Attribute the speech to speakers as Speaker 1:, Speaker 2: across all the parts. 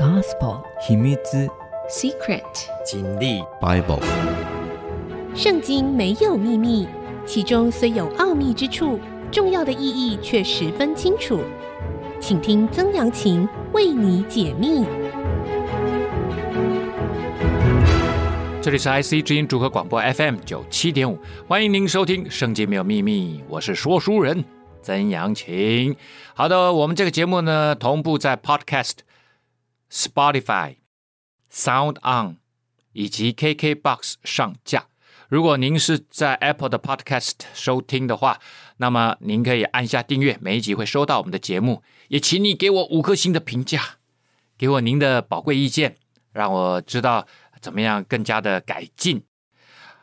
Speaker 1: Gospel
Speaker 2: 秘密
Speaker 3: Secret
Speaker 2: 真理 Bible
Speaker 3: 圣经没有秘密，其中虽有奥秘之处，重要的意义却十分清楚。请听曾阳晴为你解密。
Speaker 4: 这里是 IC 之音组合广播 FM 九七点五，欢迎您收听《圣经没有秘密》，我是说书人曾阳晴。好的，我们这个节目呢，同步在 Podcast。Spotify、Sound On 以及 KKBox 上架。如果您是在 Apple 的 Podcast 收听的话，那么您可以按下订阅，每一集会收到我们的节目。也请你给我五颗星的评价，给我您的宝贵意见，让我知道怎么样更加的改进。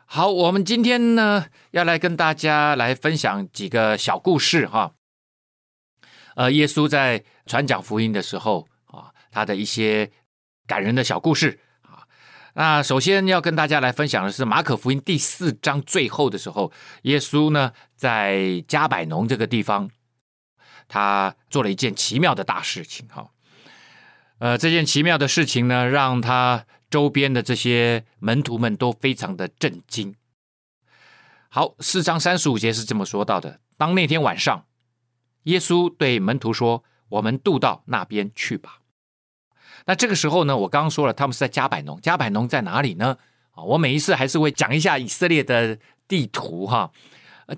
Speaker 4: 好，我们今天呢要来跟大家来分享几个小故事哈。呃，耶稣在传讲福音的时候。他的一些感人的小故事啊，那首先要跟大家来分享的是马可福音第四章最后的时候，耶稣呢在加百农这个地方，他做了一件奇妙的大事情哈。呃，这件奇妙的事情呢，让他周边的这些门徒们都非常的震惊。好，四章三十五节是这么说到的：当那天晚上，耶稣对门徒说：“我们渡到那边去吧。”那这个时候呢，我刚刚说了，他们是在加百农。加百农在哪里呢？啊，我每一次还是会讲一下以色列的地图哈。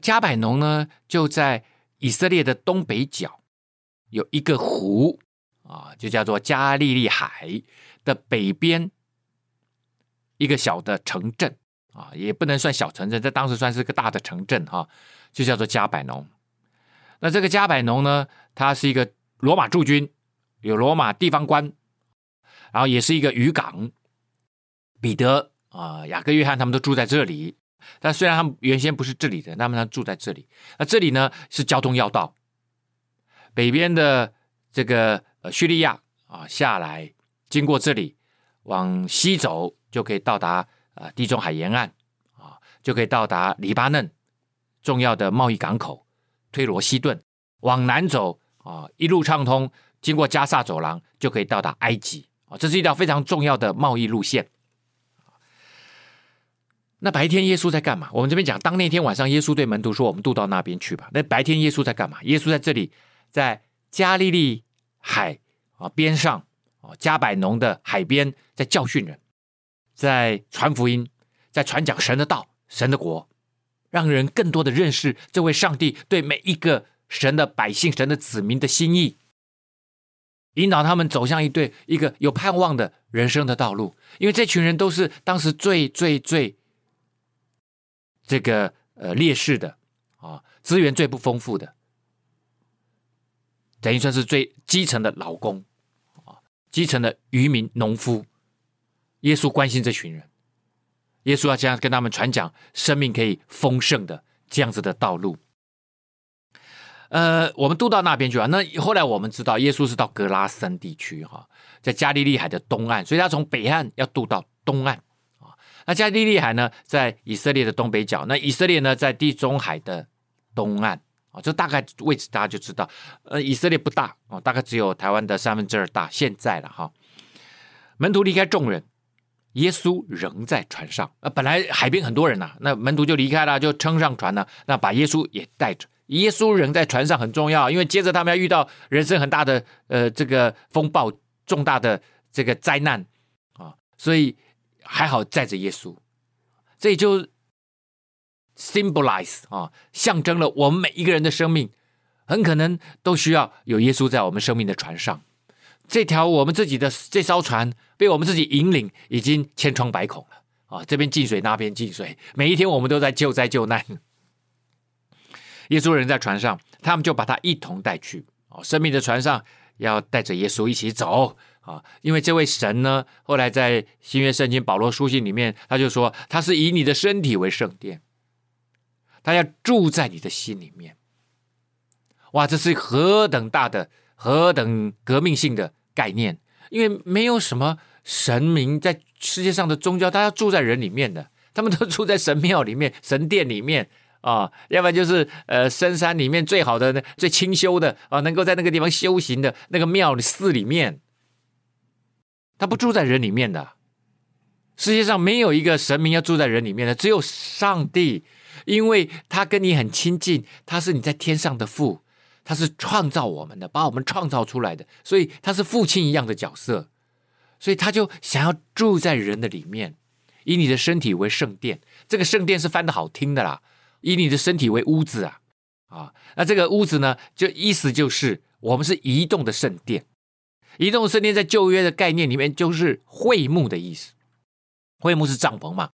Speaker 4: 加百农呢，就在以色列的东北角，有一个湖啊，就叫做加利利海的北边一个小的城镇啊，也不能算小城镇，在当时算是个大的城镇哈，就叫做加百农。那这个加百农呢，它是一个罗马驻军，有罗马地方官。然后也是一个渔港，彼得啊、雅各、约翰他们都住在这里。但虽然他们原先不是这里的，那么他住在这里。那这里呢是交通要道，北边的这个呃叙利亚啊下来，经过这里往西走就可以到达啊、呃、地中海沿岸啊，就可以到达黎巴嫩重要的贸易港口推罗西顿。往南走啊，一路畅通，经过加萨走廊就可以到达埃及。啊，这是一条非常重要的贸易路线。那白天耶稣在干嘛？我们这边讲，当那天晚上，耶稣对门徒说：“我们渡到那边去吧。”那白天耶稣在干嘛？耶稣在这里，在加利利海啊边上啊加百农的海边，在教训人，在传福音，在传讲神的道、神的国，让人更多的认识这位上帝对每一个神的百姓、神的子民的心意。引导他们走向一对一个有盼望的人生的道路，因为这群人都是当时最最最这个呃劣势的啊，资源最不丰富的，等于算是最基层的劳工啊，基层的渔民农夫。耶稣关心这群人，耶稣要这样跟他们传讲生命可以丰盛的这样子的道路。呃，我们渡到那边去啊。那后来我们知道，耶稣是到格拉森地区哈，在加利利海的东岸，所以他从北岸要渡到东岸啊。那加利利海呢，在以色列的东北角，那以色列呢，在地中海的东岸啊。这大概位置大家就知道。呃，以色列不大哦，大概只有台湾的三分之二大。现在了哈，门徒离开众人，耶稣仍在船上。呃，本来海边很多人呐，那门徒就离开了，就撑上船了，那把耶稣也带着。耶稣人在船上很重要，因为接着他们要遇到人生很大的呃这个风暴，重大的这个灾难啊，所以还好载着耶稣，这也就 symbolize 啊，象征了我们每一个人的生命很可能都需要有耶稣在我们生命的船上。这条我们自己的这艘船被我们自己引领，已经千疮百孔了啊，这边进水，那边进水，每一天我们都在救灾救难。耶稣人在船上，他们就把他一同带去哦。生命的船上要带着耶稣一起走啊，因为这位神呢，后来在新约圣经保罗书信里面，他就说他是以你的身体为圣殿，他要住在你的心里面。哇，这是何等大的、何等革命性的概念！因为没有什么神明在世界上的宗教，他要住在人里面的，他们都住在神庙里面、神殿里面。啊、要不然就是呃，深山里面最好的、最清修的啊，能够在那个地方修行的那个庙寺里面。他不住在人里面的。世界上没有一个神明要住在人里面的，只有上帝，因为他跟你很亲近，他是你在天上的父，他是创造我们的，把我们创造出来的，所以他是父亲一样的角色，所以他就想要住在人的里面，以你的身体为圣殿，这个圣殿是翻的好听的啦，以你的身体为屋子啊，啊，那这个屋子呢，就意思就是我们是移动的圣殿，移动的圣殿在旧约的概念里面就是会幕的意思。会幕是帐篷嘛？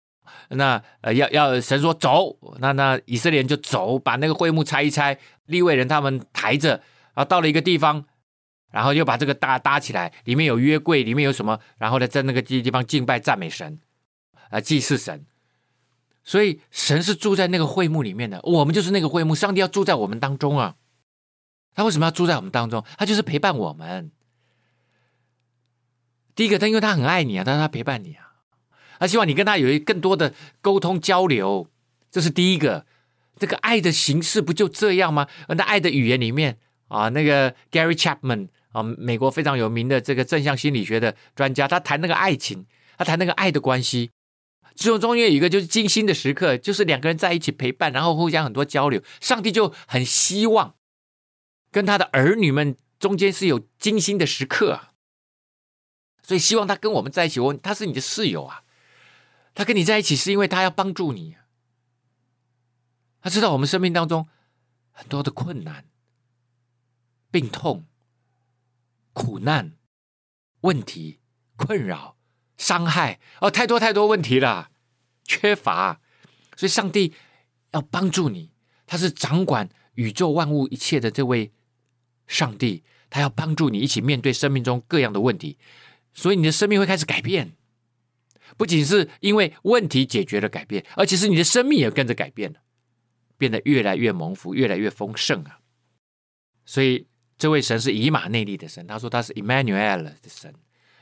Speaker 4: 那呃，要要神说走，那那以色列人就走，把那个会幕拆一拆，利未人他们抬着，然后到了一个地方，然后又把这个搭搭起来，里面有约柜，里面有什么？然后呢，在那个地地方敬拜赞美神，啊，祭祀神。所以神是住在那个会幕里面的，我们就是那个会幕，上帝要住在我们当中啊。他为什么要住在我们当中？他就是陪伴我们。第一个，他因为他很爱你啊，但是他陪伴你啊。他希望你跟他有一更多的沟通交流，这是第一个。这个爱的形式不就这样吗？那爱的语言里面啊，那个 Gary Chapman 啊，美国非常有名的这个正向心理学的专家，他谈那个爱情，他谈那个爱的关系，中中间有一个就是精心的时刻，就是两个人在一起陪伴，然后互相很多交流。上帝就很希望跟他的儿女们中间是有精心的时刻啊，所以希望他跟我们在一起，我他是你的室友啊。他跟你在一起是因为他要帮助你，他知道我们生命当中很多的困难、病痛、苦难、问题、困扰、伤害哦，太多太多问题了，缺乏，所以上帝要帮助你，他是掌管宇宙万物一切的这位上帝，他要帮助你一起面对生命中各样的问题，所以你的生命会开始改变。不仅是因为问题解决了改变，而且是你的生命也跟着改变了，变得越来越蒙福，越来越丰盛啊！所以这位神是以马内利的神，他说他是 Emmanuel 的神，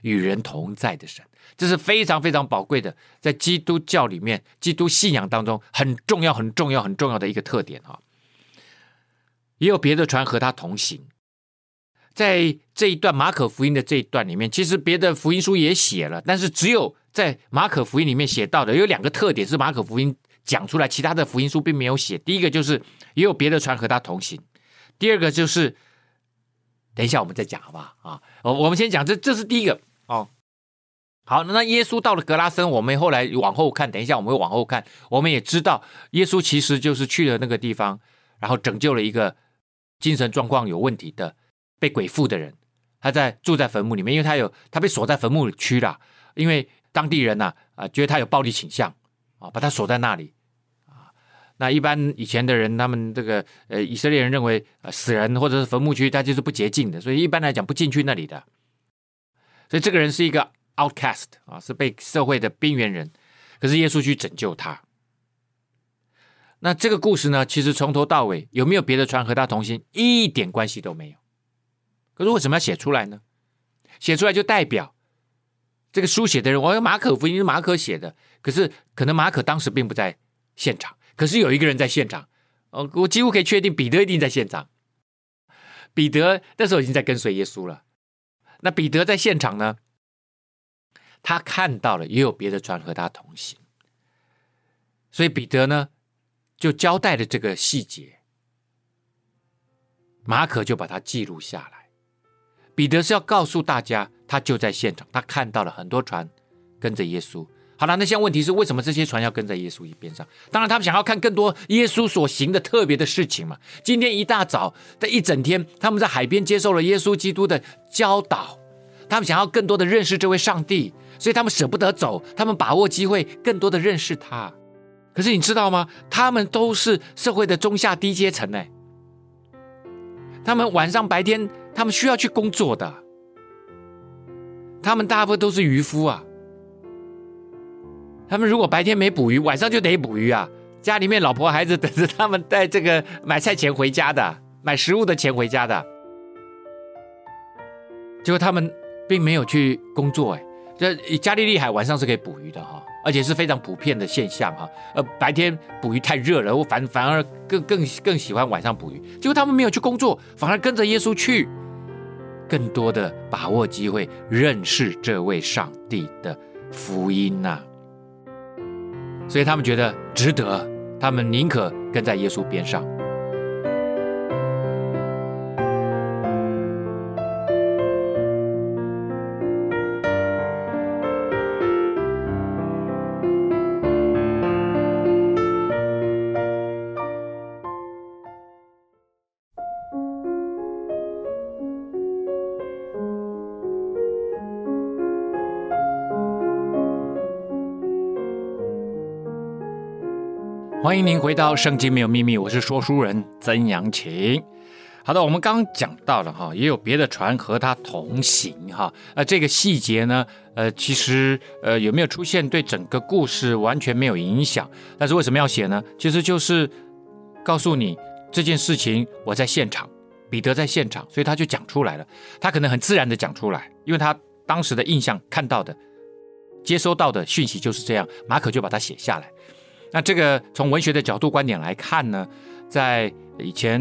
Speaker 4: 与人同在的神，这是非常非常宝贵的，在基督教里面，基督信仰当中很重要、很重要、很重要的一个特点啊！也有别的船和他同行，在这一段马可福音的这一段里面，其实别的福音书也写了，但是只有。在马可福音里面写到的有两个特点是马可福音讲出来，其他的福音书并没有写。第一个就是也有别的船和他同行，第二个就是等一下我们再讲好不好啊？我我们先讲这这是第一个哦。好，那耶稣到了格拉森，我们后来往后看，等一下我们会往后看，我们也知道耶稣其实就是去了那个地方，然后拯救了一个精神状况有问题的被鬼附的人，他在住在坟墓里面，因为他有他被锁在坟墓区了，因为。当地人呐，啊，觉得他有暴力倾向，啊，把他锁在那里，啊，那一般以前的人，他们这个呃，以色列人认为，呃，死人或者是坟墓区，他就是不洁净的，所以一般来讲不进去那里的。所以这个人是一个 outcast 啊，是被社会的边缘人。可是耶稣去拯救他。那这个故事呢，其实从头到尾有没有别的船和他同行，一点关系都没有。可是为什么要写出来呢？写出来就代表。这个书写的人，我马可福音是马可写的，可是可能马可当时并不在现场，可是有一个人在现场，哦，我几乎可以确定彼得一定在现场。彼得那时候已经在跟随耶稣了，那彼得在现场呢，他看到了也有别的船和他同行，所以彼得呢就交代了这个细节，马可就把它记录下来。彼得是要告诉大家，他就在现场，他看到了很多船跟着耶稣。好了，那现在问题是，为什么这些船要跟在耶稣一边上？当然，他们想要看更多耶稣所行的特别的事情嘛。今天一大早的一整天，他们在海边接受了耶稣基督的教导，他们想要更多的认识这位上帝，所以他们舍不得走，他们把握机会，更多的认识他。可是你知道吗？他们都是社会的中下低阶层呢。他们晚上白天。他们需要去工作的，他们大部分都是渔夫啊。他们如果白天没捕鱼，晚上就得捕鱼啊。家里面老婆孩子等着他们带这个买菜钱回家的，买食物的钱回家的。结果他们并没有去工作，哎，这加利利海晚上是可以捕鱼的哈，而且是非常普遍的现象哈。呃，白天捕鱼太热了，我反反而更更更喜欢晚上捕鱼。结果他们没有去工作，反而跟着耶稣去。更多的把握机会认识这位上帝的福音呐、所以他们觉得值得，他们宁可跟在耶稣边上。欢迎您回到《圣经没有秘密》，我是说书人曾阳晴。好的，我们刚讲到了哈，也有别的船和他同行哈。呃，这个细节呢，呃，其实呃有没有出现，对整个故事完全没有影响。但是为什么要写呢？其实就是告诉你这件事情，我在现场，彼得在现场，所以他就讲出来了。他可能很自然的讲出来，因为他当时的印象看到的、接收到的讯息就是这样。马可就把它写下来。那这个从文学的角度观点来看呢，在以前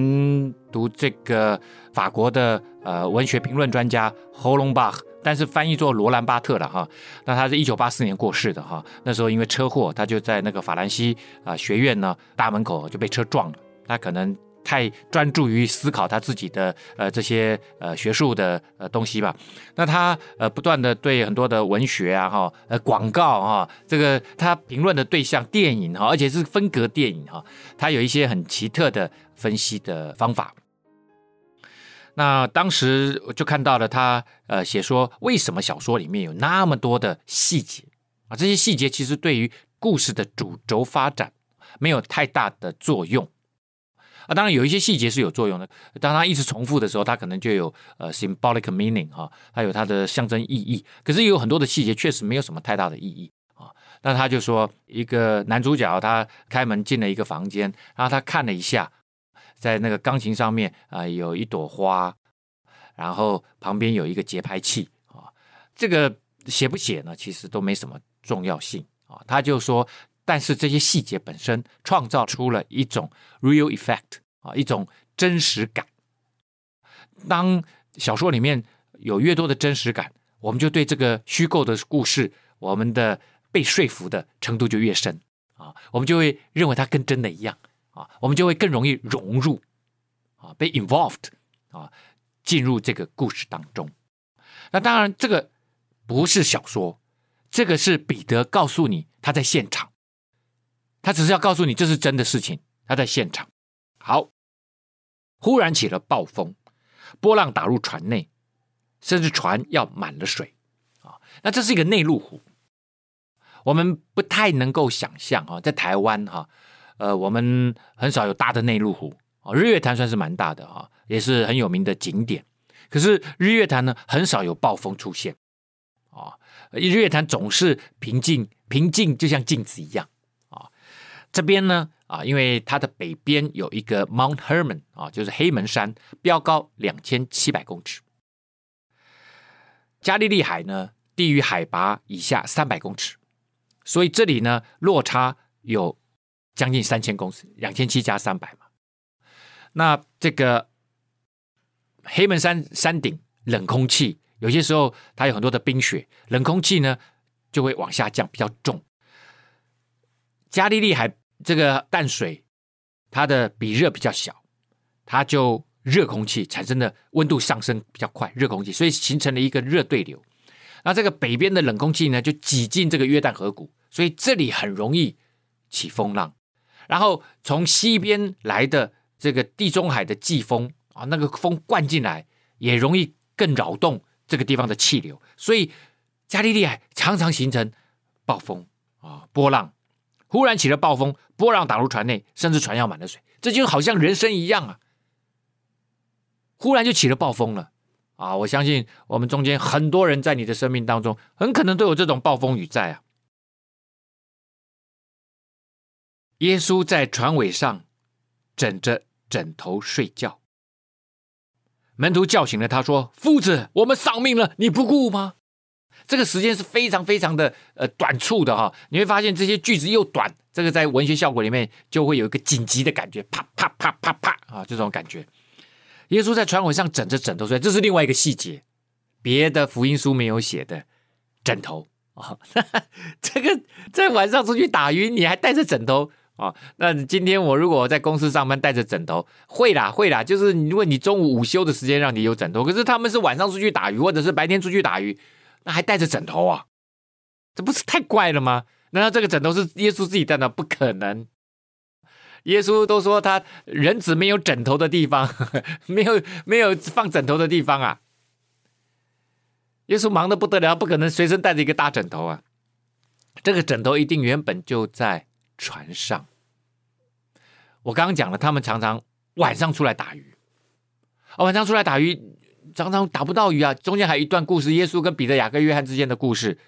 Speaker 4: 读这个法国的呃文学评论专家侯隆巴，但是翻译作罗兰巴特了哈。那他是一九八四年过世的哈，那时候因为车祸，他就在那个法兰西啊学院呢大门口就被车撞了，他可能。太专注于思考他自己的呃这些呃学术的呃东西吧，那他呃不断的对很多的文学啊哈呃广告哈这个他评论的对象电影哈，而且是分格电影哈，他有一些很奇特的分析的方法。那当时我就看到了他呃写说，为什么小说里面有那么多的细节啊？这些细节其实对于故事的主轴发展没有太大的作用。啊，当然有一些细节是有作用的。当它一直重复的时候，它可能就有呃 symbolic meaning 哈，它有它的象征意义。可是有很多的细节确实没有什么太大的意义啊。那他就说，一个男主角他开门进了一个房间，然后他看了一下，在那个钢琴上面啊有一朵花，然后旁边有一个节拍器啊。这个写不写呢？其实都没什么重要性啊。他就说。但是这些细节本身创造出了一种 real effect 啊，一种真实感。当小说里面有越多的真实感，我们就对这个虚构的故事，我们的被说服的程度就越深啊，我们就会认为它跟真的一样啊，我们就会更容易融入啊，被 involved 啊，进入这个故事当中。那当然，这个不是小说，这个是彼得告诉你他在现场。他只是要告诉你这是真的事情，他在现场。好，忽然起了暴风，波浪打入船内，甚至船要满了水啊！那这是一个内陆湖，我们不太能够想象啊，在台湾哈，呃，我们很少有大的内陆湖啊。日月潭算是蛮大的哈，也是很有名的景点。可是日月潭呢，很少有暴风出现啊。日月潭总是平静，平静就像镜子一样。这边呢，啊，因为它的北边有一个 Mount Hermon 啊，就是黑门山，标高两千七百公尺。加利利海呢，低于海拔以下三百公尺，所以这里呢，落差有将近三千公尺，两千七加三百嘛。那这个黑门山山顶冷空气，有些时候它有很多的冰雪，冷空气呢就会往下降，比较重。加利利海。这个淡水，它的比热比较小，它就热空气产生的温度上升比较快，热空气，所以形成了一个热对流。那这个北边的冷空气呢，就挤进这个约旦河谷，所以这里很容易起风浪。然后从西边来的这个地中海的季风啊，那个风灌进来，也容易更扰动这个地方的气流，所以加利利海常常形成暴风啊，波浪。忽然起了暴风，波浪打入船内，甚至船要满了水。这就好像人生一样啊！忽然就起了暴风了啊！我相信我们中间很多人在你的生命当中，很可能都有这种暴风雨在啊。耶稣在船尾上枕着枕头睡觉，门徒叫醒了他说：“夫子，我们丧命了，你不顾吗？”这个时间是非常非常的呃短促的哈，你会发现这些句子又短，这个在文学效果里面就会有一个紧急的感觉，啪啪啪啪啪啊，这种感觉。耶稣在船尾上枕着枕头睡，这是另外一个细节，别的福音书没有写的枕头啊。这个在晚上出去打鱼，你还带着枕头啊？那今天我如果在公司上班带着枕头，会啦会啦，就是如果你中午午休的时间让你有枕头，可是他们是晚上出去打鱼，或者是白天出去打鱼，那还带着枕头啊？这不是太怪了吗？难道这个枕头是耶稣自己带的？不可能。耶稣都说他人子没有枕头的地方，没有没有放枕头的地方啊。耶稣忙得不得了，不可能随身带着一个大枕头啊。这个枕头一定原本就在船上。我刚刚讲了，他们常常晚上出来打鱼，晚上出来打鱼，常常打不到鱼啊。中间还有一段故事，耶稣跟彼得、雅各、约翰之间的故事。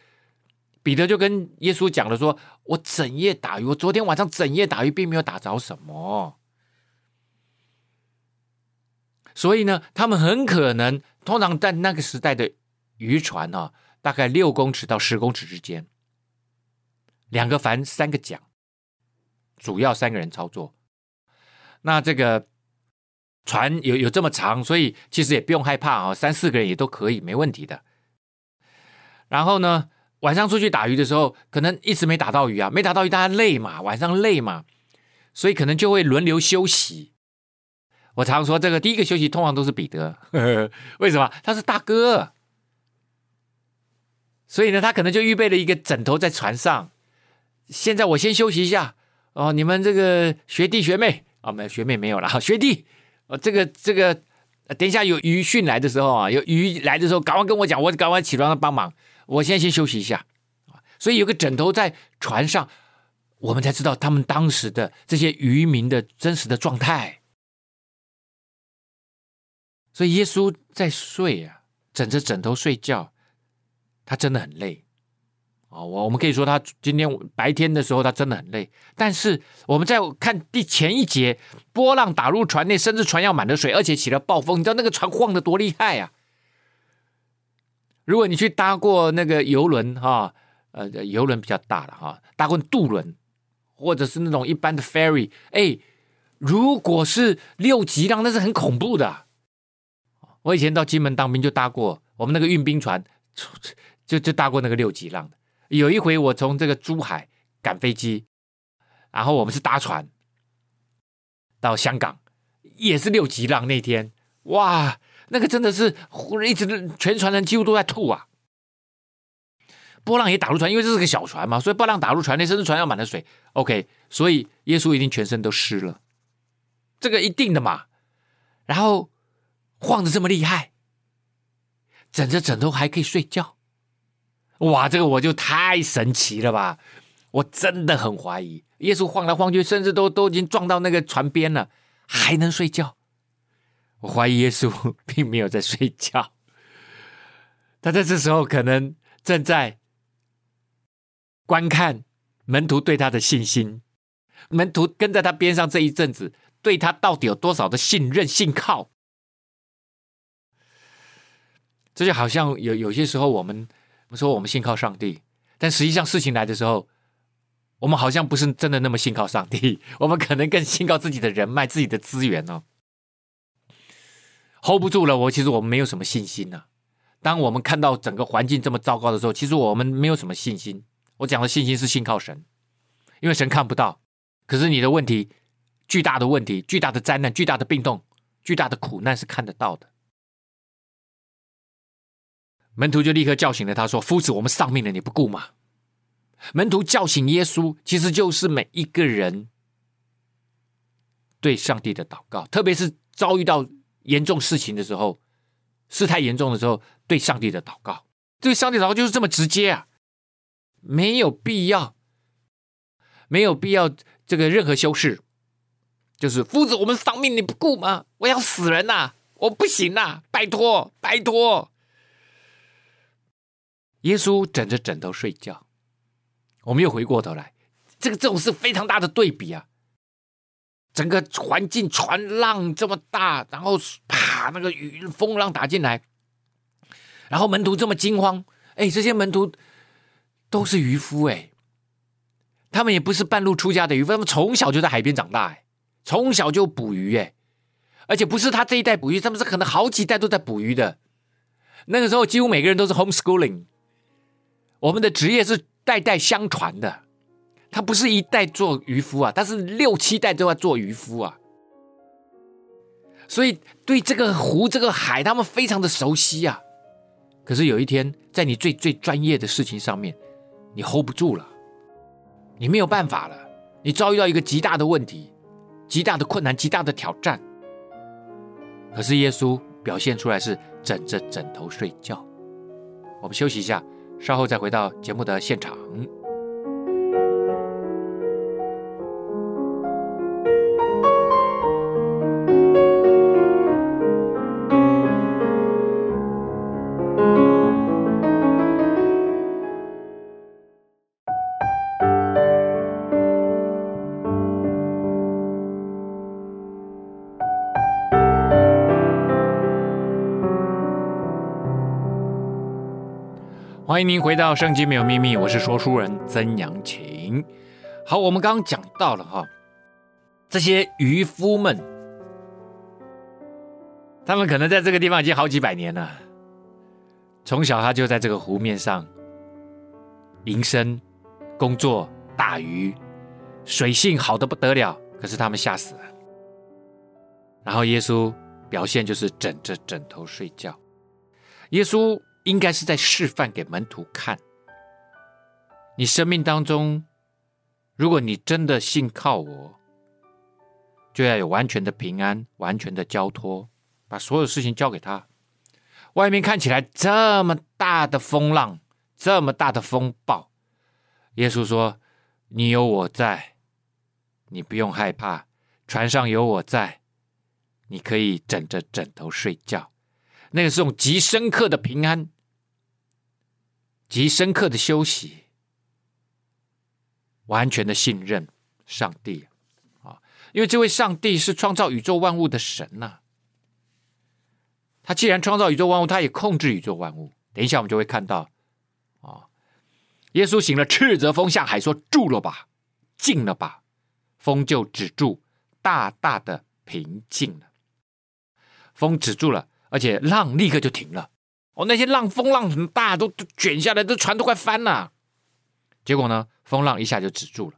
Speaker 4: 彼得就跟耶稣讲了说：“我整夜打鱼，我昨天晚上整夜打鱼，并没有打着什么。所以呢，他们很可能，通常在那个时代的渔船啊，大概六公尺到十公尺之间，两个帆，三个桨，主要三个人操作。那这个船有有这么长，所以其实也不用害怕啊，三四个人也都可以，没问题的。然后呢，晚上出去打鱼的时候，可能一直没打到鱼啊，没打到鱼，大家累嘛，晚上累嘛，所以可能就会轮流休息。我常说，这个第一个休息通常都是彼得，为什么？他是大哥，所以呢，他可能就预备了一个枕头在船上。现在我先休息一下哦，你们这个学弟学妹啊，没有学妹没有了，学弟，哦，这个这个，等一下有鱼讯来的时候啊，有鱼来的时候，赶快跟我讲，我赶快起床帮忙。我现在先休息一下，所以有个枕头在船上，我们才知道他们当时的这些渔民的真实的状态。所以耶稣在睡啊，枕着枕头睡觉，他真的很累啊。我我们可以说他今天白天的时候他真的很累，但是我们在看第前一节，波浪打入船内，甚至船要满了水，而且起了暴风，你知道那个船晃得多厉害啊！如果你去搭过那个游轮哈，呃，游轮比较大的哈，搭过渡轮，或者是那种一般的 ferry，哎，如果是六级浪，那是很恐怖的。我以前到金门当兵就搭过，我们那个运兵船 就就搭过那个六级浪的。有一回我从这个珠海赶飞机，然后我们是搭船到香港，也是六级浪那天，哇！那个真的是一直全船人几乎都在吐啊！波浪也打入船，因为这是个小船嘛，所以波浪打入船内，甚至船要满了水。OK，所以耶稣一定全身都湿了，这个一定的嘛。然后晃得这么厉害，枕着枕头还可以睡觉，哇，这个我就太神奇了吧！我真的很怀疑，耶稣晃来晃去，甚至都都已经撞到那个船边了，还能睡觉。我怀疑耶稣并没有在睡觉，他在这时候可能正在观看门徒对他的信心，门徒跟在他边上这一阵子，对他到底有多少的信任、信靠？这就好像有有些时候，我们们说我们信靠上帝，但实际上事情来的时候，我们好像不是真的那么信靠上帝，我们可能更信靠自己的人脉、自己的资源哦。hold 不住了，我其实我们没有什么信心呐、当我们看到整个环境这么糟糕的时候，其实我们没有什么信心。我讲的信心是信靠神，因为神看不到，可是你的问题，巨大的问题、巨大的灾难、巨大的病痛、巨大的苦难是看得到的。门徒就立刻叫醒了他，说：“夫子，我们丧命了，你不顾吗？”门徒叫醒耶稣，其实就是每一个人对上帝的祷告，特别是遭遇到。严重事情的时候，事态严重的时候，对上帝的祷告，对上帝祷告就是这么直接啊，没有必要，没有必要这个任何修饰，就是夫子，我们丧命你不顾吗？我要死人呐、啊，我不行呐、啊，拜托，拜托。耶稣枕着枕头睡觉，我们又回过头来，这个这种是非常大的对比啊。整个环境船浪这么大，然后啪，那个雨风浪打进来，然后门徒这么惊慌。哎，这些门徒都是渔夫哎，他们也不是半路出家的渔夫，他们从小就在海边长大哎，从小就捕鱼哎，而且不是他这一代捕鱼，他们是可能好几代都在捕鱼的。那个时候几乎每个人都是 homeschooling，我们的职业是代代相传的。他不是一代做渔夫啊，他是六七代都要做渔夫啊。所以对这个湖、这个海，他们非常的熟悉啊。可是有一天，在你最最专业的事情上面，你 hold 不住了，你没有办法了，你遭遇到一个极大的问题、极大的困难、极大的挑战。可是耶稣表现出来是枕着枕头睡觉。我们休息一下，稍后再回到节目的现场。欢迎您回到《圣经没有秘密》，我是说书人曾阳晴。好，我们刚刚讲到了哈，这些渔夫们，他们可能在这个地方已经好几百年了，从小他就在这个湖面上营生、工作、打鱼，水性好的不得了。可是他们吓死了。然后耶稣表现就是枕着枕头睡觉，耶稣。应该是在示范给门徒看。你生命当中，如果你真的信靠我，就要有完全的平安、完全的交托，把所有事情交给他。外面看起来这么大的风浪，这么大的风暴，耶稣说：“你有我在，你不用害怕。船上有我在，你可以枕着枕头睡觉。”那个是种极深刻的平安，极深刻的休息，完全的信任上帝啊！因为这位上帝是创造宇宙万物的神呐、他既然创造宇宙万物，他也控制宇宙万物。等一下我们就会看到啊，耶稣醒了，斥责风向海说：“住了吧，静了吧。”风就止住，大大的平静了。风止住了。而且浪立刻就停了，哦，那些浪风浪很大，都都卷下来，这船都快翻了。结果呢，风浪一下就止住了，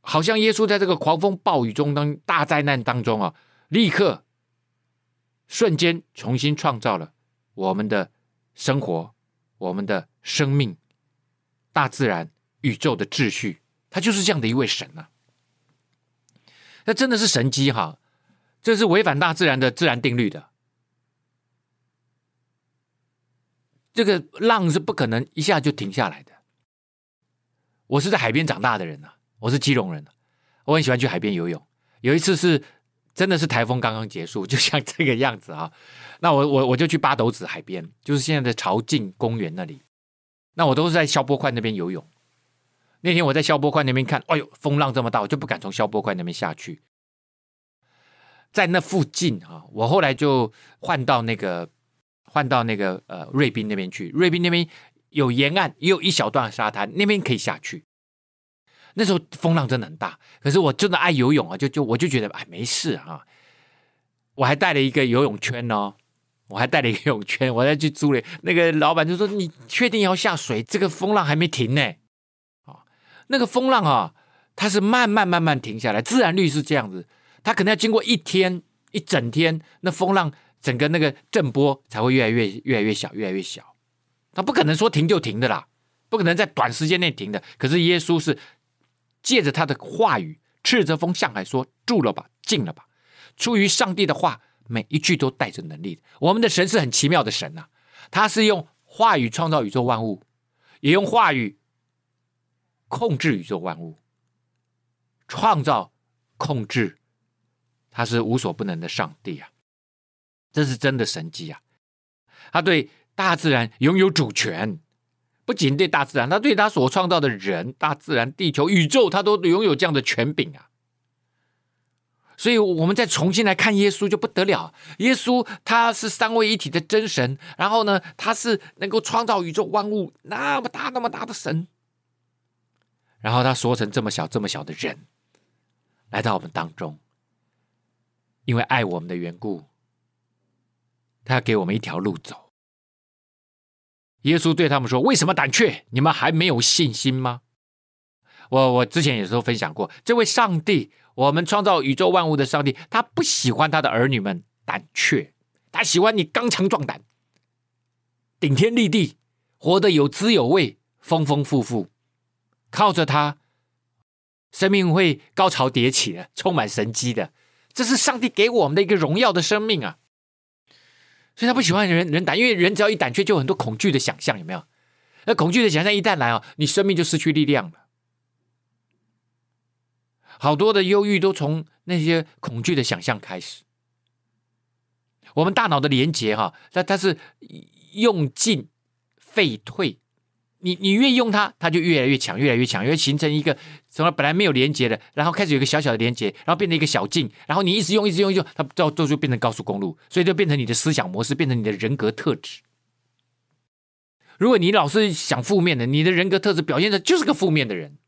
Speaker 4: 好像耶稣在这个狂风暴雨中当大灾难当中啊，立刻瞬间重新创造了我们的生活、我们的生命、大自然、宇宙的秩序。他就是这样的一位神啊，那真的是神迹哈。这是违反大自然的自然定律的。这个浪是不可能一下就停下来的。我是在海边长大的人啊，我是基隆人，我很喜欢去海边游泳。有一次是真的是台风刚刚结束，就像这个样子啊。那我我我就去八斗子海边，就是现在的潮境公园那里。那我都是在消波块那边游泳。那天我在消波块那边看，哎呦，风浪这么大，我就不敢从消波块那边下去。在那附近啊，我后来就换到那个换到那个呃瑞滨那边去。瑞滨那边有沿岸，也有一小段沙滩，那边可以下去。那时候风浪真的很大，可是我真的爱游泳啊，就就我就觉得哎没事啊。我还带了一个游泳圈哦，我还带了一个游泳圈，我再去租了。那个老板就说：“你确定要下水？这个风浪还没停呢。”啊，那个风浪啊，它是慢慢慢慢停下来，自然律是这样子。它可能要经过一天一整天，那风浪整个那个震波才会越来越越来越小，越来越小。它不可能说停就停的啦，不可能在短时间内停的。可是耶稣是借着他的话语，斥责风向海说：“住了吧，静了吧。”出于上帝的话，每一句都带着能力。我们的神是很奇妙的神呐、他是用话语创造宇宙万物，也用话语控制宇宙万物，创造控制。他是无所不能的上帝啊，这是真的神迹啊！他对大自然拥有主权，不仅对大自然，他对他所创造的人、大自然、地球、宇宙，他都拥有这样的权柄啊！所以，我们再重新来看耶稣就不得了。耶稣他是三位一体的真神，然后呢，他是能够创造宇宙万物那么大那么大的神，然后他说成这么小这么小的人来到我们当中。因为爱我们的缘故，他要给我们一条路走。耶稣对他们说：“为什么胆怯？你们还没有信心吗？”我我之前也说分享过，这位上帝，我们创造宇宙万物的上帝，他不喜欢他的儿女们胆怯，他喜欢你刚强壮胆、顶天立地，活得有滋有味、丰丰富富，靠着他，生命会高潮迭起的，充满神机的。这是上帝给我们的一个荣耀的生命啊！所以他不喜欢人人胆，因为人只要一胆怯，就有很多恐惧的想象，有没有？那恐惧的想象一旦来啊，你生命就失去力量了。好多的忧郁都从那些恐惧的想象开始。我们大脑的连接哈，它它是用进废退，你你越用它，它就越来越强，越来越强，越形成一个什么本来没有连接的，然后开始有一个小小的连接，然后变成一个小径，然后你一直用，一直用，用，它到最后就变成高速公路，所以就变成你的思想模式，变成你的人格特质。如果你老是想负面的，你的人格特质表现的就是个负面的人。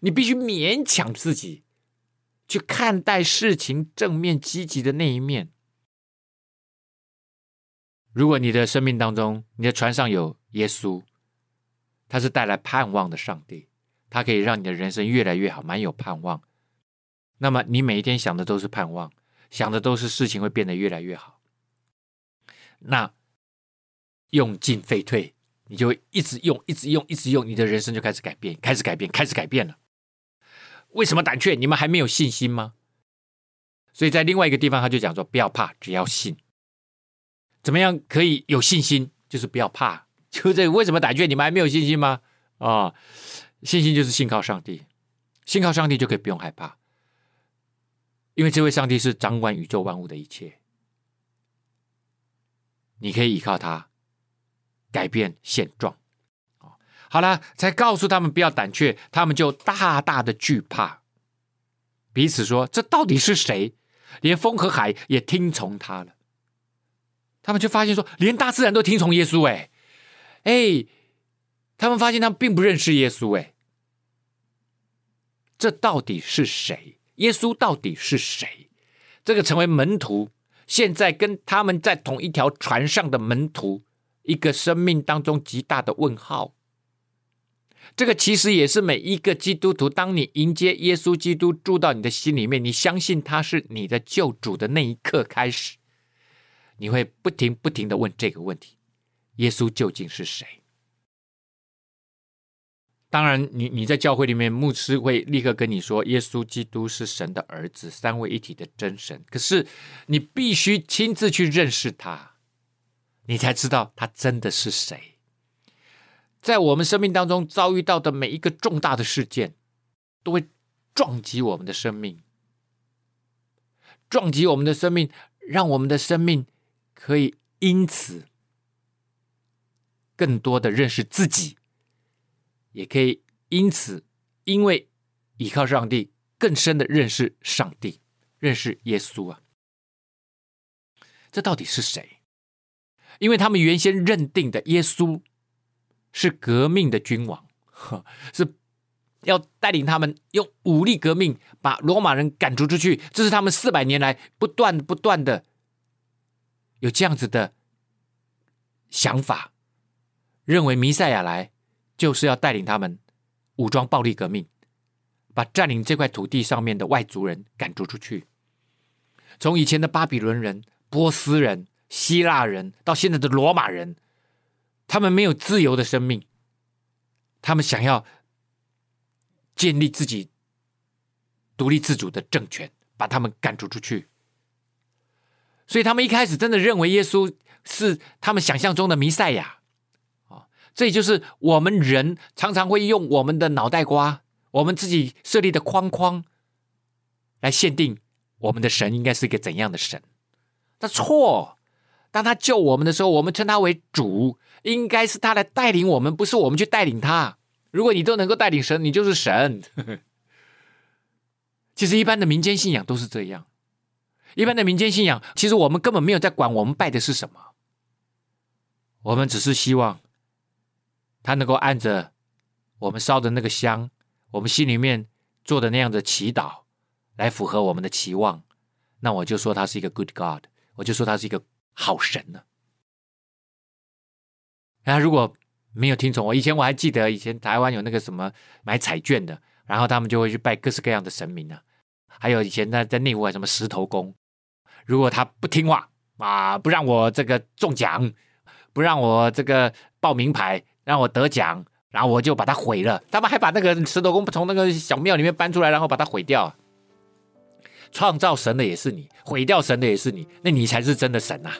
Speaker 4: 你必须勉强自己去看待事情正面积极的那一面。如果你的生命当中，你的船上有耶稣，他是带来盼望的上帝，他可以让你的人生越来越好，满有盼望。那么你每一天想的都是盼望，想的都是事情会变得越来越好。那用进废退，你就会一直用，一直用，一直用，你的人生就开始改变，开始改变，开始改变了。为什么胆怯？你们还没有信心吗？所以在另外一个地方，他就讲说：不要怕，只要信。怎么样可以有信心？就是不要怕。就这，为什么胆怯？你们还没有信心吗？啊、信心就是信靠上帝，信靠上帝就可以不用害怕，因为这位上帝是掌管宇宙万物的一切，你可以依靠他改变现状。好了，才告诉他们不要胆怯，他们就大大的惧怕，彼此说：“这到底是谁？连风和海也听从他了。”他们就发现说，连大自然都听从耶稣。哎，哎，他们发现他们并不认识耶稣。哎，这到底是谁？耶稣到底是谁？这个成为门徒，现在跟他们在同一条船上的门徒，一个生命当中极大的问号。这个其实也是每一个基督徒，当你迎接耶稣基督住到你的心里面，你相信他是你的救主的那一刻开始，你会不停不停的问这个问题：耶稣究竟是谁？当然你，你在教会里面，牧师会立刻跟你说，耶稣基督是神的儿子，三位一体的真神。可是你必须亲自去认识他，你才知道他真的是谁。在我们生命当中遭遇到的每一个重大的事件，都会撞击我们的生命，撞击我们的生命，让我们的生命可以因此更多的认识自己，也可以因此因为依靠上帝，更深的认识上帝，认识耶稣啊！这到底是谁？因为他们原先认定的耶稣。是革命的君王，是要带领他们用武力革命，把罗马人赶逐出去。这是他们四百年来不断不断的有这样子的想法，认为弥赛亚来就是要带领他们武装暴力革命，把占领这块土地上面的外族人赶逐出去。从以前的巴比伦人、波斯人、希腊人，到现在的罗马人。他们没有自由的生命，他们想要建立自己独立自主的政权，把他们赶逐出去。所以他们一开始真的认为耶稣是他们想象中的弥赛亚这就是我们人常常会用我们的脑袋瓜，我们自己设立的框框来限定我们的神应该是一个怎样的神。那错，当他救我们的时候，我们称他为主。应该是他来带领我们，不是我们去带领他。如果你都能够带领神，你就是神。其实一般的民间信仰都是这样。一般的民间信仰，其实我们根本没有在管我们拜的是什么，我们只是希望他能够按着我们烧的那个香，我们心里面做的那样的祈祷，来符合我们的期望，那我就说他是一个 good God，我就说他是一个好神呢。然后如果没有听从我，以前我还记得以前台湾有那个什么买彩券的，然后他们就会去拜各式各样的神明呢、啊。还有以前在在内湖还什么石头公，如果他不听话啊，不让我这个中奖，不让我这个报名牌，让我得奖，然后我就把它毁了。他们还把那个石头公从那个小庙里面搬出来，然后把它毁掉。创造神的也是你，毁掉神的也是你，那你才是真的神呐、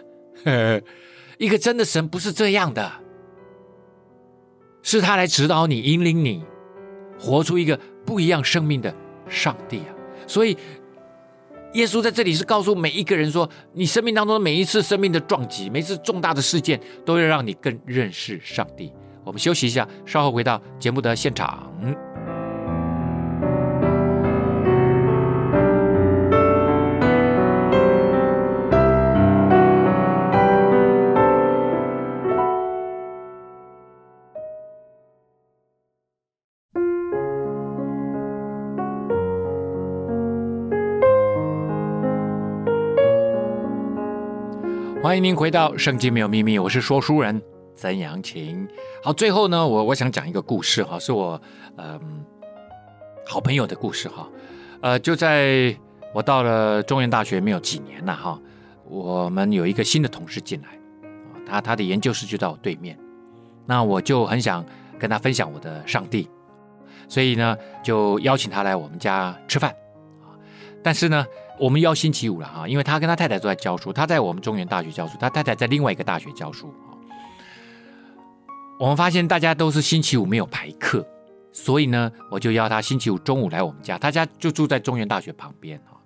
Speaker 4: 啊！一个真的神不是这样的，是他来指导你、引领你，活出一个不一样生命的上帝啊！所以，耶稣在这里是告诉每一个人说：你生命当中的每一次生命的撞击，每次重大的事件，都要让你更认识上帝。我们休息一下，稍后回到节目的现场。欢迎您回到《圣经没有秘密》，我是说书人曾阳晴。好，最后呢，我我想讲一个故事哈，是我嗯、好朋友的故事哈。呃，就在我到了中原大学没有几年了哈，我们有一个新的同事进来，他他的研究室就在我对面，那我就很想跟他分享我的上帝，所以呢，就邀请他来我们家吃饭。但是呢。我们要星期五了哈，因为他跟他太太都在教书，他在我们中原大学教书，他太太在另外一个大学教书。我们发现大家都是星期五没有排课，所以呢，我就邀他星期五中午来我们家，他家就住在中原大学旁边哈。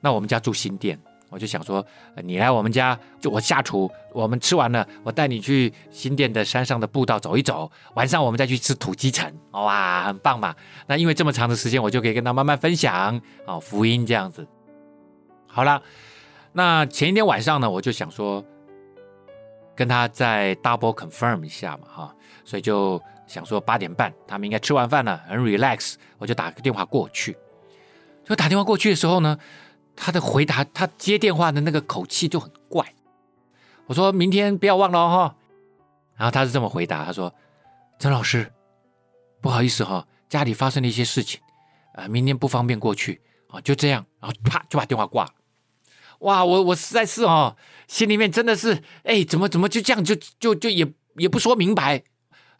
Speaker 4: 那我们家住新店，我就想说，你来我们家，就我下厨，我们吃完了，我带你去新店的山上的步道走一走，晚上我们再去吃土鸡城，哇，很棒嘛。那因为这么长的时间，我就可以跟他慢慢分享哦，福音这样子。好了，那前一天晚上呢，我就想说跟他再 double confirm 一下嘛，哈，所以就想说八点半他们应该吃完饭了，很 relax，我就打个电话过去。就打电话过去的时候呢，他的回答，他接电话的那个口气就很怪。我说明天不要忘了哈，然后他是这么回答，他说：“曾老师，不好意思哈，家里发生了一些事情，呃，明天不方便过去啊，就这样，然后啪就把电话挂了。”哇，我我实在是哦，心里面真的是，哎，怎么怎么就这样就就就也也不说明白，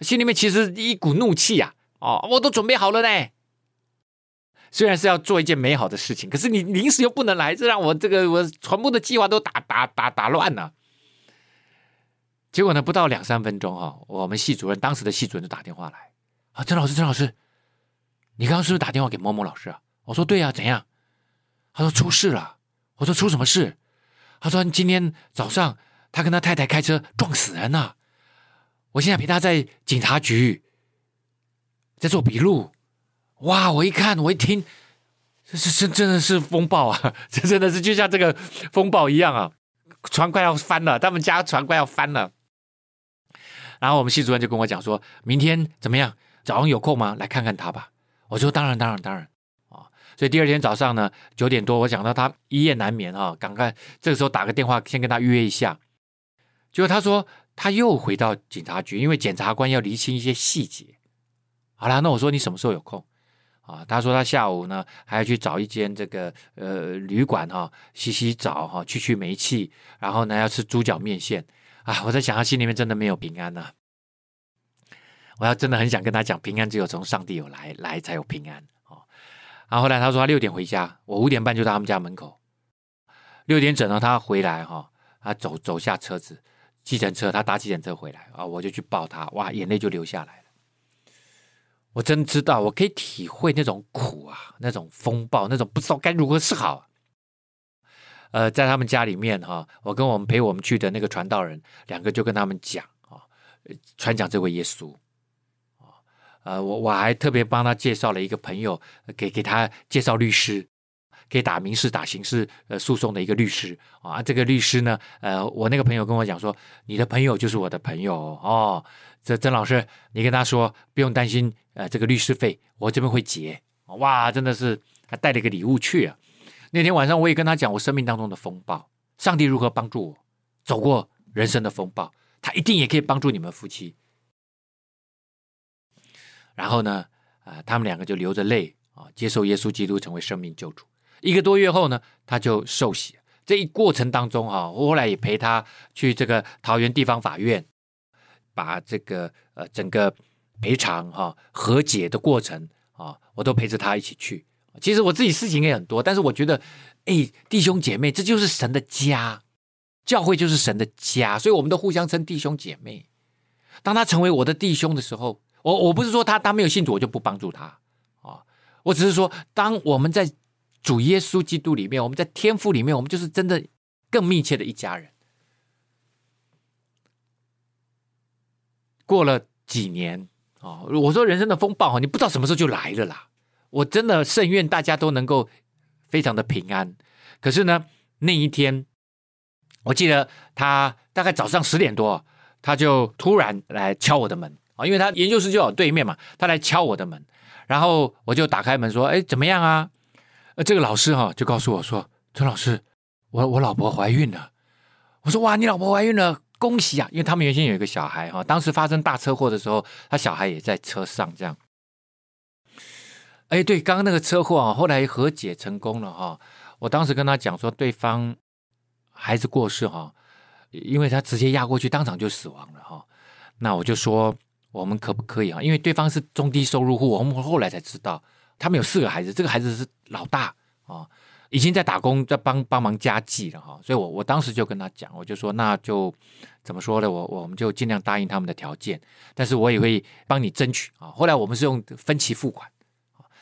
Speaker 4: 心里面其实一股怒气呀，哦，我都准备好了呢。虽然是要做一件美好的事情，可是你临时又不能来，这让我这个我全部的计划都打打打打乱了。结果呢，不到两三分钟哈，我们系主任当时的系主任就打电话来，啊，曾老师，曾老师，你刚刚是不是打电话给某某老师啊？我说对呀，怎样？他说出事了。我说出什么事？他说今天早上他跟他太太开车撞死人了。我现在陪他在警察局在做笔录。哇！我一看，我一听，这是真真的是风暴啊！这真的是就像这个风暴一样啊，船快要翻了，他们家船快要翻了。然后我们系主任就跟我讲说，明天怎么样？早上有空吗？来看看他吧。我说当然，当然，当然。所以第二天早上呢，九点多，我讲到他一夜难眠啊，赶快这个时候打个电话先跟他约一下。结果他说他又回到警察局，因为检察官要厘清一些细节。好了，那我说你什么时候有空啊？他说他下午呢还要去找一间这个呃旅馆哈，洗洗澡哈，去去煤气，然后呢要吃猪脚面线啊。我在想他心里面真的没有平安呐、我要真的很想跟他讲，平安只有从上帝有来来才有平安。然后后来他说他六点回家，我五点半就到他们家门口。六点整了他回来哈，他走走下车子，计程车他搭计程车回来啊，我就去抱他，哇，眼泪就流下来了。我真知道，我可以体会那种苦啊，那种风暴，那种不知道该如何是好。呃，在他们家里面哈，我跟我们陪我们去的那个传道人两个就跟他们讲啊，传讲这位耶稣。呃，我我还特别帮他介绍了一个朋友，给给他介绍律师，可以打民事、打刑事呃诉讼的一个律师啊。这个律师呢，呃，我那个朋友跟我讲说，你的朋友就是我的朋友哦。这曾老师，你跟他说不用担心，呃，这个律师费我这边会结。哇，真的是还带了一个礼物去啊。那天晚上我也跟他讲我生命当中的风暴，上帝如何帮助我走过人生的风暴，他一定也可以帮助你们夫妻。然后呢，啊、呃，他们两个就流着泪啊，接受耶稣基督成为生命救主。一个多月后呢，他就受洗。这一过程当中哈，我后来也陪他去这个桃园地方法院，把这个呃整个赔偿哈和解的过程啊，我都陪着他一起去。其实我自己事情也很多，但是我觉得，哎，弟兄姐妹，这就是神的家，教会就是神的家，所以我们都互相称弟兄姐妹。当他成为我的弟兄的时候，我我不是说他他没有信主，我就不帮助他啊，我只是说，当我们在主耶稣基督里面，我们在天父里面，我们就是真的更密切的一家人。过了几年啊，我说人生的风暴，你不知道什么时候就来了啦。我真的甚愿大家都能够非常的平安。可是呢，那一天，我记得他大概早上十点多，他就突然来敲我的门啊，因为他研究室就在对面嘛，他来敲我的门，然后我就打开门说：“哎，怎么样啊？”呃，这个老师哈就告诉我说：“陈老师，我我老婆怀孕了。”我说：“哇，你老婆怀孕了，恭喜啊！”因为他们原先有一个小孩哈，当时发生大车祸的时候，他小孩也在车上这样。哎，对，刚刚那个车祸啊，后来和解成功了哈。我当时跟他讲说，对方孩子过世哈，因为他直接压过去，当场就死亡了哈。那我就说，我们可不可以啊？因为对方是中低收入户，我们后来才知道。他们有四个孩子，这个孩子是老大啊，已经在打工，在帮帮忙家计了哈。所以我，我当时就跟他讲，我就说，那就怎么说呢？我我们就尽量答应他们的条件，但是我也会帮你争取啊。后来我们是用分期付款，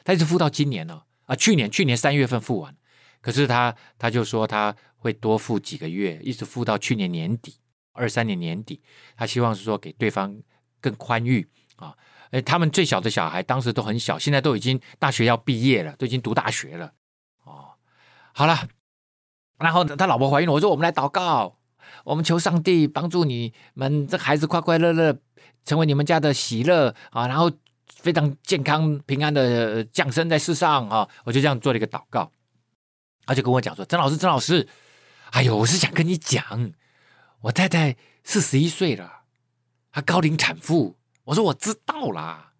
Speaker 4: 他一直付到今年了啊，去年去年三月份付完，可是他他就说他会多付几个月，一直付到去年年底，二三年年底，他希望是说给对方更宽裕啊。哎，他们最小的小孩当时都很小，现在都已经大学要毕业了，都已经读大学了。哦，好了，然后他老婆怀孕了，我说我们来祷告，我们求上帝帮助你们这孩子快快乐乐成为你们家的喜乐啊，然后非常健康平安的降生在世上啊，我就这样做了一个祷告。他就跟我讲说：“曾老师，曾老师，哎呦，我是想跟你讲，我太太四十一岁了，她高龄产妇。”我说我知道啦，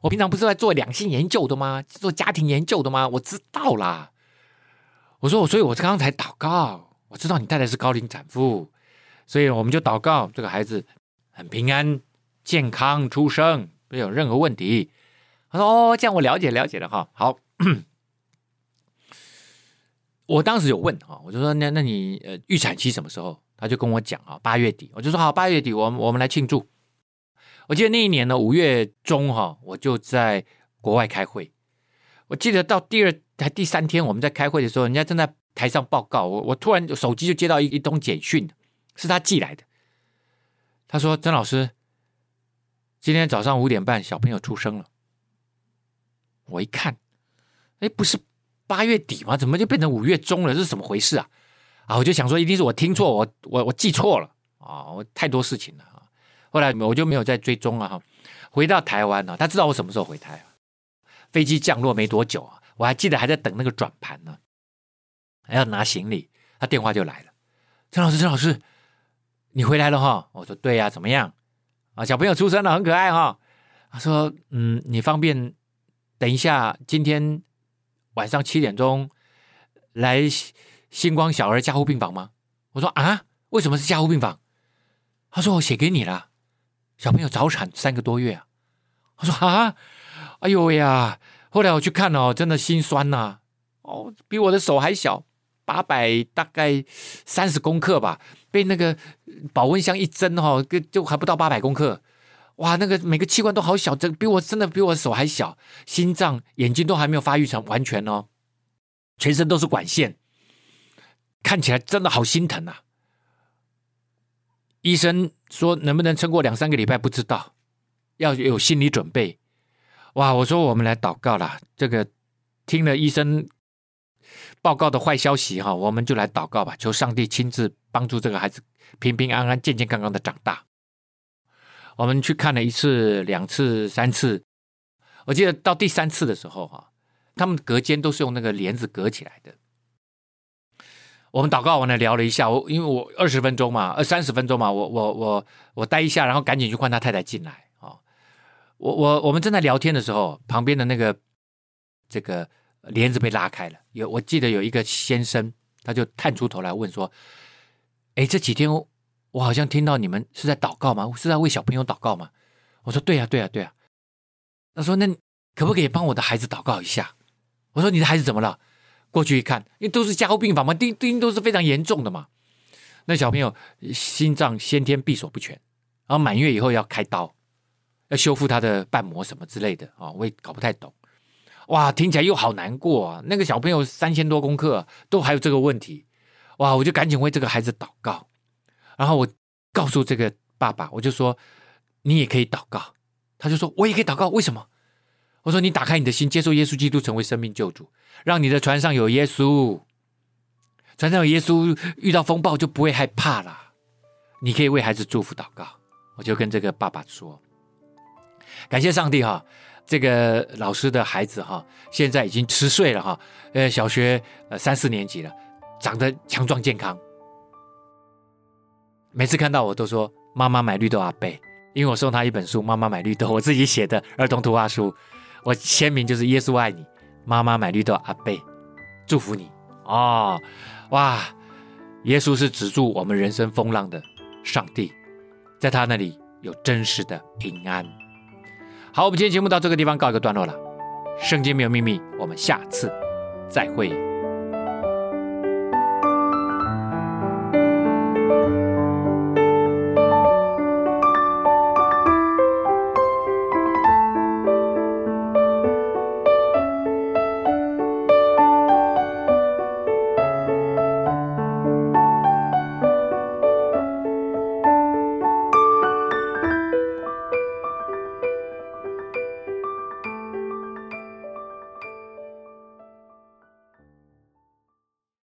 Speaker 4: 我平常不是在做两性研究的吗？做家庭研究的吗？我知道啦。我说我，所以我刚才祷告，我知道你带的是高龄产妇，所以我们就祷告这个孩子很平安健康出生，没有任何问题。他说哦，这样我了解了解了哈。好，我当时有问啊，我就说那那你呃预产期什么时候？他就跟我讲啊，八月底。我就说好，八月底我们我们来庆祝。我记得那一年呢，五月中哈，我就在国外开会。我记得到第二还第三天，我们在开会的时候，人家正在台上报告，我我突然手机就接到一一通简讯，是他寄来的。他说：“曾老师，今天早上五点半，小朋友出生了。”我一看，哎，不是八月底吗？怎么就变成五月中了？这是怎么回事啊？啊，我就想说，一定是我听错，我我我记错了啊！我太多事情了啊。后来我就没有再追踪了哈，回到台湾呢，他知道我什么时候回台，飞机降落没多久啊，我还记得还在等那个转盘呢，还要拿行李，他电话就来了，陈老师，陈老师，你回来了哈？我说对呀，怎么样？啊，小朋友出生了，很可爱哈。他说，嗯，你方便等一下今天晚上七点钟来星光小儿加护病房吗？我说啊，为什么是加护病房？他说我写给你了。小朋友早产三个多月啊！我说啊，哎呦呀！后来我去看哦，真的心酸呐、哦，比我的手还小，八百大概三十公克吧，被那个保温箱一蒸哈，就还不到八百公克。哇，那个每个器官都好小，这比我真的比我的手还小，心脏、眼睛都还没有发育成完全哦，全身都是管线，看起来真的好心疼啊！医生说能不能撑过两三个礼拜不知道，要有心理准备。哇！我说我们来祷告啦，这个听了医生报告的坏消息哈，我们就来祷告吧，求上帝亲自帮助这个孩子平平安安、健健康康的长大。我们去看了一次、两次、三次，我记得到第三次的时候哈，他们隔间都是用那个帘子隔起来的。我们祷告完了，聊了一下，我因为我二十分钟嘛，二三十分钟嘛，我我我我待一下，然后赶紧去换他太太进来啊、哦。我我我们正在聊天的时候，旁边的那个这个帘子被拉开了，有我记得有一个先生，他就探出头来问说：“哎，这几天我好像听到你们是在祷告吗？是在为小朋友祷告吗？”我说：“对呀、对呀、对呀、”他说：“那可不可以帮我的孩子祷告一下？”我说：“你的孩子怎么了？”过去一看，因为都是加护病房嘛，钉钉都是非常严重的嘛。那小朋友心脏先天闭锁不全，然后满月以后要开刀，要修复他的瓣膜什么之类的啊，我也搞不太懂。哇，听起来又好难过啊！那个小朋友三千多功课，都还有这个问题，哇！我就赶紧为这个孩子祷告，然后我告诉这个爸爸，我就说你也可以祷告，他就说我也可以祷告，为什么？我说：“你打开你的心，接受耶稣基督成为生命救主，让你的船上有耶稣，船上有耶稣，遇到风暴就不会害怕了。你可以为孩子祝福祷告。”我就跟这个爸爸说：“感谢上帝哈，这个老师的孩子哈，现在已经十岁了哈，呃，小学呃三四年级了，长得强壮健康。每次看到我都说妈妈买绿豆阿伯，因为我送他一本书《妈妈买绿豆》，我自己写的儿童图画书。”我签名就是耶稣爱你，妈妈买绿豆阿贝，祝福你哦！哇，耶稣是止住我们人生风浪的上帝，在他那里有真实的平安。好，我们今天节目到这个地方告一个段落了。圣经没有秘密，我们下次再会。